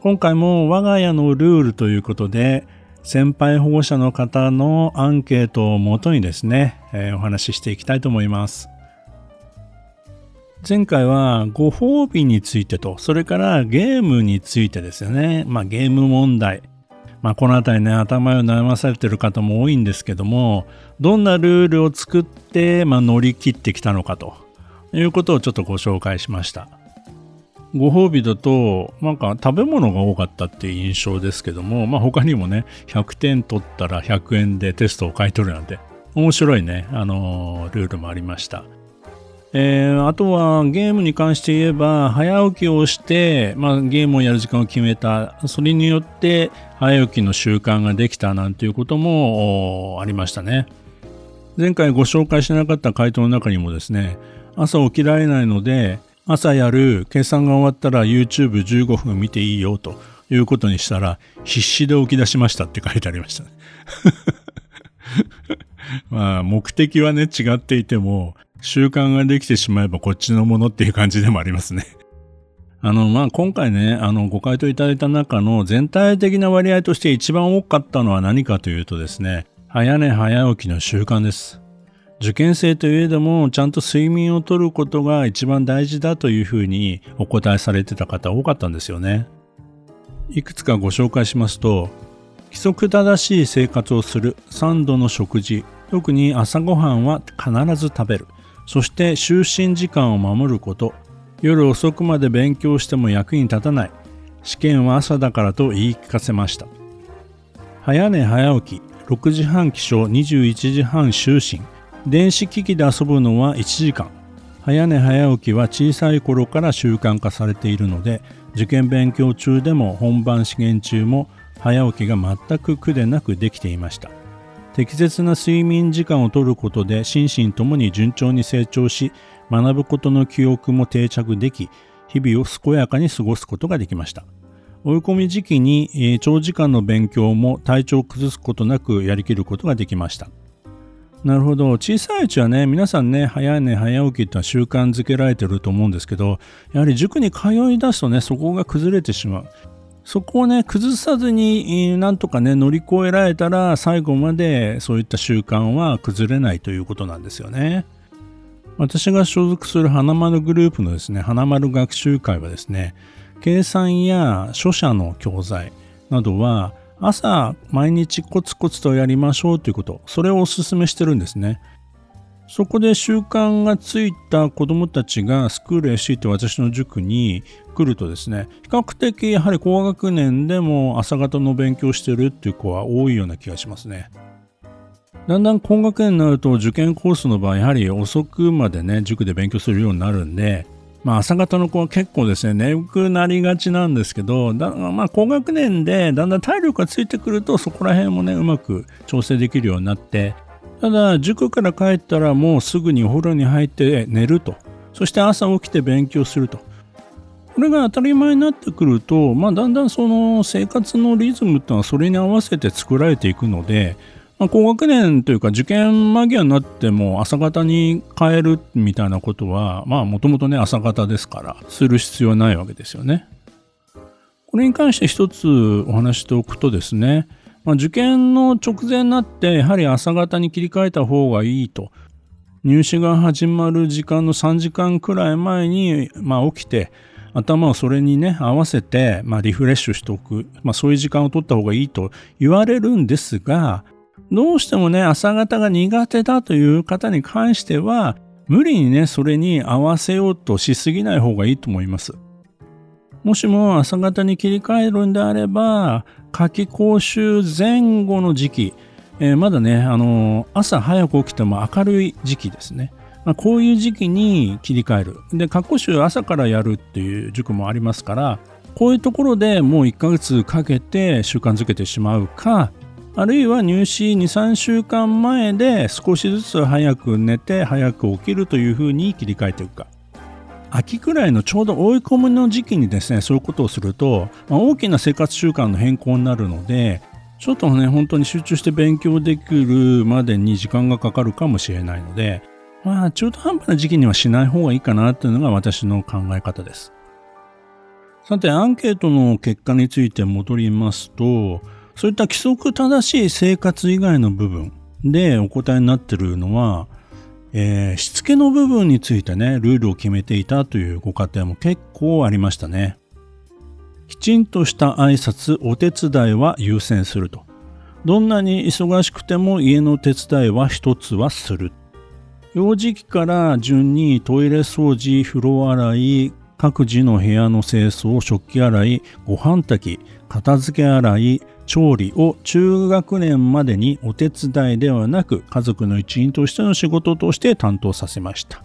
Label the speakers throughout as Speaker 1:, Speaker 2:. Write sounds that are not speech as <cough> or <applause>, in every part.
Speaker 1: 今回も我が家のルールということで先輩保護者の方のアンケートをもとにですね、えー、お話ししていきたいと思います。前回はご褒美についてとそれからゲームについてですよね。まあゲーム問題。まあ、この辺りね頭を悩まされてる方も多いんですけどもどんなルールを作って、まあ、乗り切ってきたのかということをちょっとご紹介しました。ご褒美だと、なんか食べ物が多かったっていう印象ですけども、まあ他にもね、100点取ったら100円でテストを買い取るなんて、面白いね、あのー、ルールもありました。えー、あとはゲームに関して言えば、早起きをして、まあゲームをやる時間を決めた、それによって早起きの習慣ができたなんていうこともありましたね。前回ご紹介しなかった回答の中にもですね、朝起きられないので朝やる計算が終わったら YouTube15 分見ていいよということにしたら必死で起き出しましたって書いてありましたね <laughs> まあ目的はね違っていても習慣ができてしまえばこっちのものっていう感じでもありますね <laughs> あの、まあ、今回ね、あの、ご回答いただいた中の全体的な割合として一番多かったのは何かというとですね、早寝早起きの習慣です。受験生といえどもちゃんと睡眠をとることが一番大事だというふうにお答えされてた方多かったんですよね。いくつかご紹介しますと規則正しい生活をする3度の食事特に朝ごはんは必ず食べる。そして就寝時間を守ること。夜遅くまで勉強しても役に立たない。試験は朝だからと言い聞かせました。早寝早起き6時半起床21時半就寝。電子機器で遊ぶのは1時間。早寝早起きは小さい頃から習慣化されているので受験勉強中でも本番試験中も早起きが全く苦でなくできていました。適切な睡眠時間をとることで心身ともに順調に成長し学ぶことの記憶も定着でき日々を健やかに過ごすことができました。追い込み時期に長時間の勉強も体調を崩すことなくやりきることができました。なるほど。小さいうちはね皆さんね早寝早起きってのは習慣づけられてると思うんですけどやはり塾に通い出すとねそこが崩れてしまう。そこをね崩さずになんとかね乗り越えられたら最後までそういった習慣は崩れないということなんですよね。私が所属する花丸グループのですね花丸学習会はですね計算や書写の教材などは朝毎日コツコツとやりましょうということ。それをお勧めしてるんですね。そこで習慣がついた子どもたちがスクール FC って私の塾に来るとですね比較的やはり高学年でも朝方の勉強してるっていう子は多いような気がしますね。だんだん高学年になると受験コースの場合やはり遅くまでね塾で勉強するようになるんでまあ、朝方の子は結構ですね、眠くなりがちなんですけど、だまあ、高学年でだんだん体力がついてくると、そこら辺もね、うまく調整できるようになって、ただ、塾から帰ったらもうすぐにお風呂に入って寝ると。そして朝起きて勉強すると。これが当たり前になってくると、まあ、だんだんその生活のリズムっていうのはそれに合わせて作られていくので、まあ、高学年というか受験間際になっても朝方に変えるみたいなことはまあもともとね朝方ですからする必要はないわけですよね。これに関して一つお話しておくとですね、まあ、受験の直前になってやはり朝方に切り替えた方がいいと入試が始まる時間の3時間くらい前に、まあ、起きて頭をそれにね合わせて、まあ、リフレッシュしておく、まあ、そういう時間を取った方がいいと言われるんですがどうしてもね、朝方が苦手だという方に関しては、無理にね、それに合わせようとしすぎない方がいいと思います。もしも朝方に切り替えるんであれば、夏季講習前後の時期、えー、まだね、あのー、朝早く起きても明るい時期ですね。まあ、こういう時期に切り替える。で、夏講習朝からやるっていう塾もありますから、こういうところでもう1ヶ月かけて習慣づけてしまうかあるいは入試23週間前で少しずつ早く寝て早く起きるというふうに切り替えていくか。秋くらいのちょうど追い込みの時期にですねそういうことをすると、まあ、大きな生活習慣の変更になるのでちょっとね本当に集中して勉強できるまでに時間がかかるかもしれないのでまあ中途半端な時期にはしない方がいいかなっていうのが私の考え方です。さてアンケートの結果について戻りますとそういった規則正しい生活以外の部分でお答えになってるのは、えー、しつけの部分についてね、ルールを決めていたというご家庭も結構ありましたね。きちんとした挨拶、お手伝いは優先すると。どんなに忙しくても家の手伝いは一つはする。幼児期から順にトイレ掃除、風呂洗い、各自の部屋の清掃、食器洗い、ご飯炊き、片付け洗い、調理を中学年までにお手伝いではなく家族の一員としての仕事として担当させました。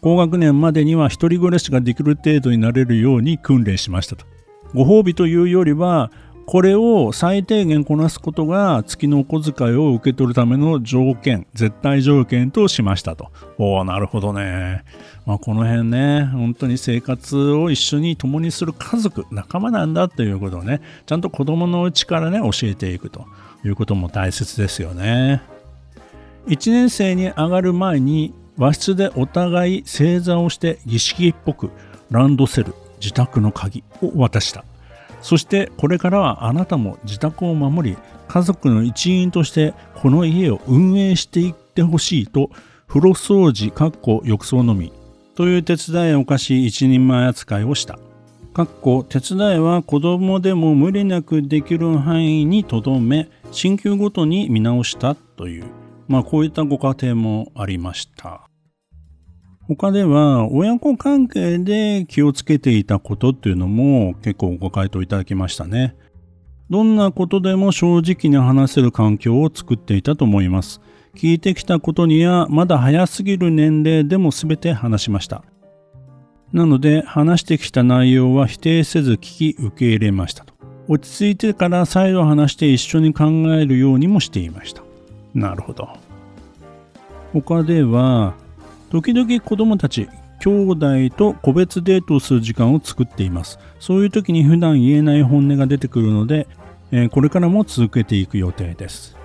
Speaker 1: 高学年までには一人暮らしができる程度になれるように訓練しましたと。ご褒美というよりはこれを最低限こなすことが月のお小遣いを受け取るための条件、絶対条件としましたと。おおなるほどね。まあ、この辺ね、本当に生活を一緒に共にする家族、仲間なんだということをね、ちゃんと子供のうちからね、教えていくということも大切ですよね。1年生に上がる前に和室でお互い正座をして儀式っぽくランドセル、自宅の鍵を渡した。そしてこれからはあなたも自宅を守り家族の一員としてこの家を運営していってほしいと風呂掃除かっこ浴槽のみという手伝いを課し一人前扱いをした。かっこ手伝いは子供でも無理なくできる範囲にとどめ進級ごとに見直したというまあこういったご家庭もありました。他では親子関係で気をつけていたことっていうのも結構ご回答いただきましたね。どんなことでも正直に話せる環境を作っていたと思います。聞いてきたことにはまだ早すぎる年齢でも全て話しました。なので話してきた内容は否定せず聞き受け入れましたと。落ち着いてから再度話して一緒に考えるようにもしていました。なるほど。他では時々子供たち兄弟と個別デートをする時間を作っています。そういう時に普段言えない本音が出てくるので、えー、これからも続けていく予定です、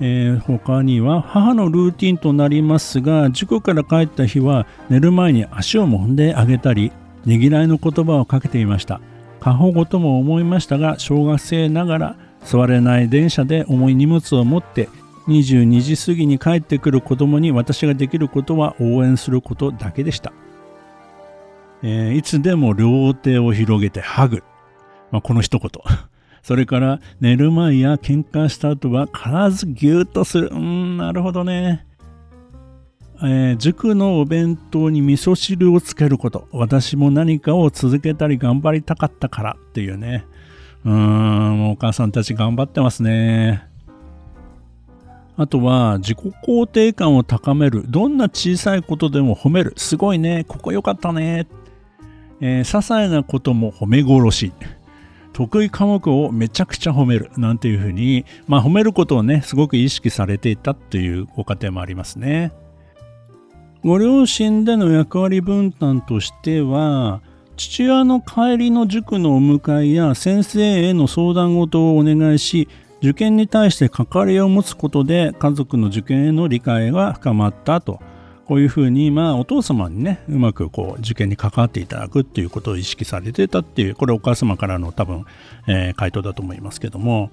Speaker 1: えー、他には母のルーティンとなりますが塾から帰った日は寝る前に足を揉んであげたりねぎらいの言葉をかけていました。過保護とも思いましたが小学生ながら座れない電車で重い荷物を持って22時過ぎに帰ってくる子供に私ができることは応援することだけでした。えー、いつでも両手を広げてハグ。まあ、この一言。<laughs> それから寝る前や喧嘩した後は必ずギュッとする。うん、なるほどね。えー、塾のお弁当に味噌汁をつけること。私も何かを続けたり頑張りたかったからっていうね。うーん、お母さんたち頑張ってますね。あとは自己肯定感を高める。どんな小さいことでも褒める。すごいね。ここ良かったね。えー、些細なことも褒め殺し。得意科目をめちゃくちゃ褒める。なんていうふうに、まあ褒めることをね、すごく意識されていたっていうご家庭もありますね。ご両親での役割分担としては、父親の帰りの塾のお迎えや先生への相談事をお願いし、受験に対して関わりを持つことで家族の受験への理解が深まったとこういうふうに、まあ、お父様にね、うまくこう、受験に関わっていただくっていうことを意識されてたっていう、これお母様からの多分、えー、回答だと思いますけども、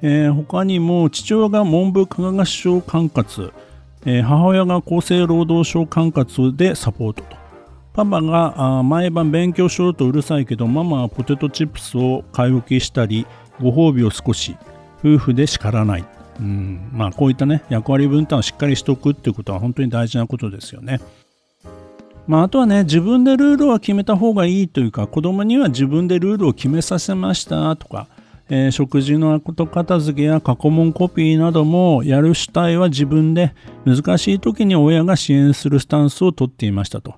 Speaker 1: えー、他にも、父親が文部科学省管轄、えー、母親が厚生労働省管轄でサポートと。パパがあ毎晩勉強しろとうるさいけど、ママはポテトチップスを買い置きしたり、ご褒美を少し、夫婦で叱らない。うん、まあこういったね、役割分担をしっかりしておくっていうことは本当に大事なことですよね。まあ、あとはね、自分でルールは決めた方がいいというか、子供には自分でルールを決めさせましたとか、えー、食事の後片付けや過去問コピーなどもやる主体は自分で難しい時に親が支援するスタンスをとっていましたと。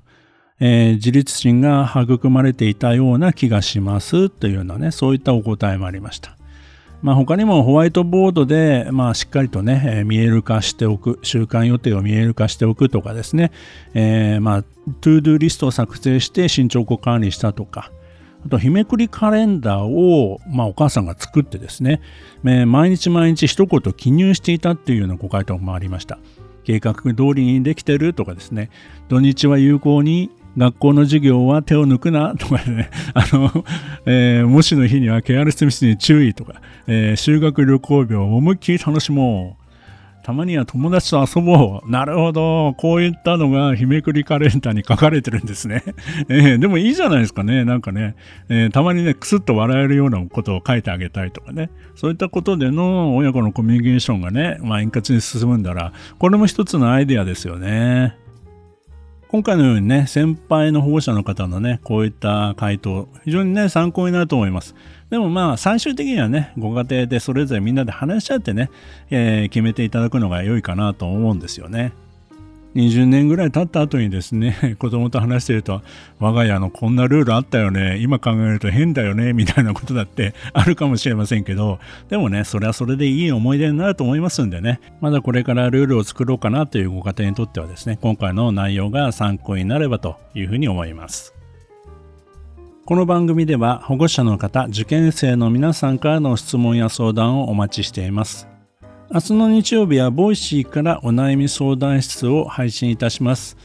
Speaker 1: えー、自立心が育まれていたような気がしますというようなね、そういったお答えもありました。まあ、他にもホワイトボードで、まあ、しっかりとね、えー、見える化しておく、週間予定を見える化しておくとかですね、えー、まあ、 to do リストを作成して進捗を管理したとか、あと、日めくりカレンダーを、まあ、お母さんが作ってですね、えー、毎日毎日一言記入していたっていうようなご回答もありました。計画通りにできてるとかですね、土日は有効に学校の授業は手を抜くな <laughs> とかね、あの、えー、模試の日にはケアレスミスに注意とか、えー、修学旅行日を思いっきり楽しもう。たまには友達と遊ぼう。なるほど。こういったのが日めくりカレンダーに書かれてるんですね。<laughs> えー、でもいいじゃないですかね。なんかね、えー、たまにね、くすっと笑えるようなことを書いてあげたいとかね。そういったことでの親子のコミュニケーションがね、まあ円滑に進むんだら、これも一つのアイデアですよね。今回のようにね、先輩の保護者の方のね、こういった回答、非常にね、参考になると思います。でもまあ、最終的にはね、ご家庭でそれぞれみんなで話し合ってね、えー、決めていただくのが良いかなと思うんですよね。20年ぐらい経った後にですね、<laughs> 子供と話してると、我が家のこんなルールあったよね、今考えると変だよね、みたいなことだって <laughs> あるかもしれませんけど、でもね、それはそれでいい思い出になると思いますんでね、まだこれからルールを作ろうかなというご家庭にとってはですね、今回の内容が参考になればというふうに思います。この番組では保護者の方、受験生の皆さんからの質問や相談をお待ちしています。明日の日曜日はボイシーからお悩み相談室を配信いたします。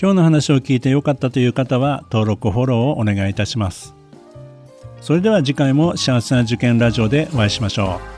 Speaker 1: 今日の話を聞いてよかったという方は登録フォローをお願いいたします。それでは次回も幸せな受験ラジオでお会いしましょう。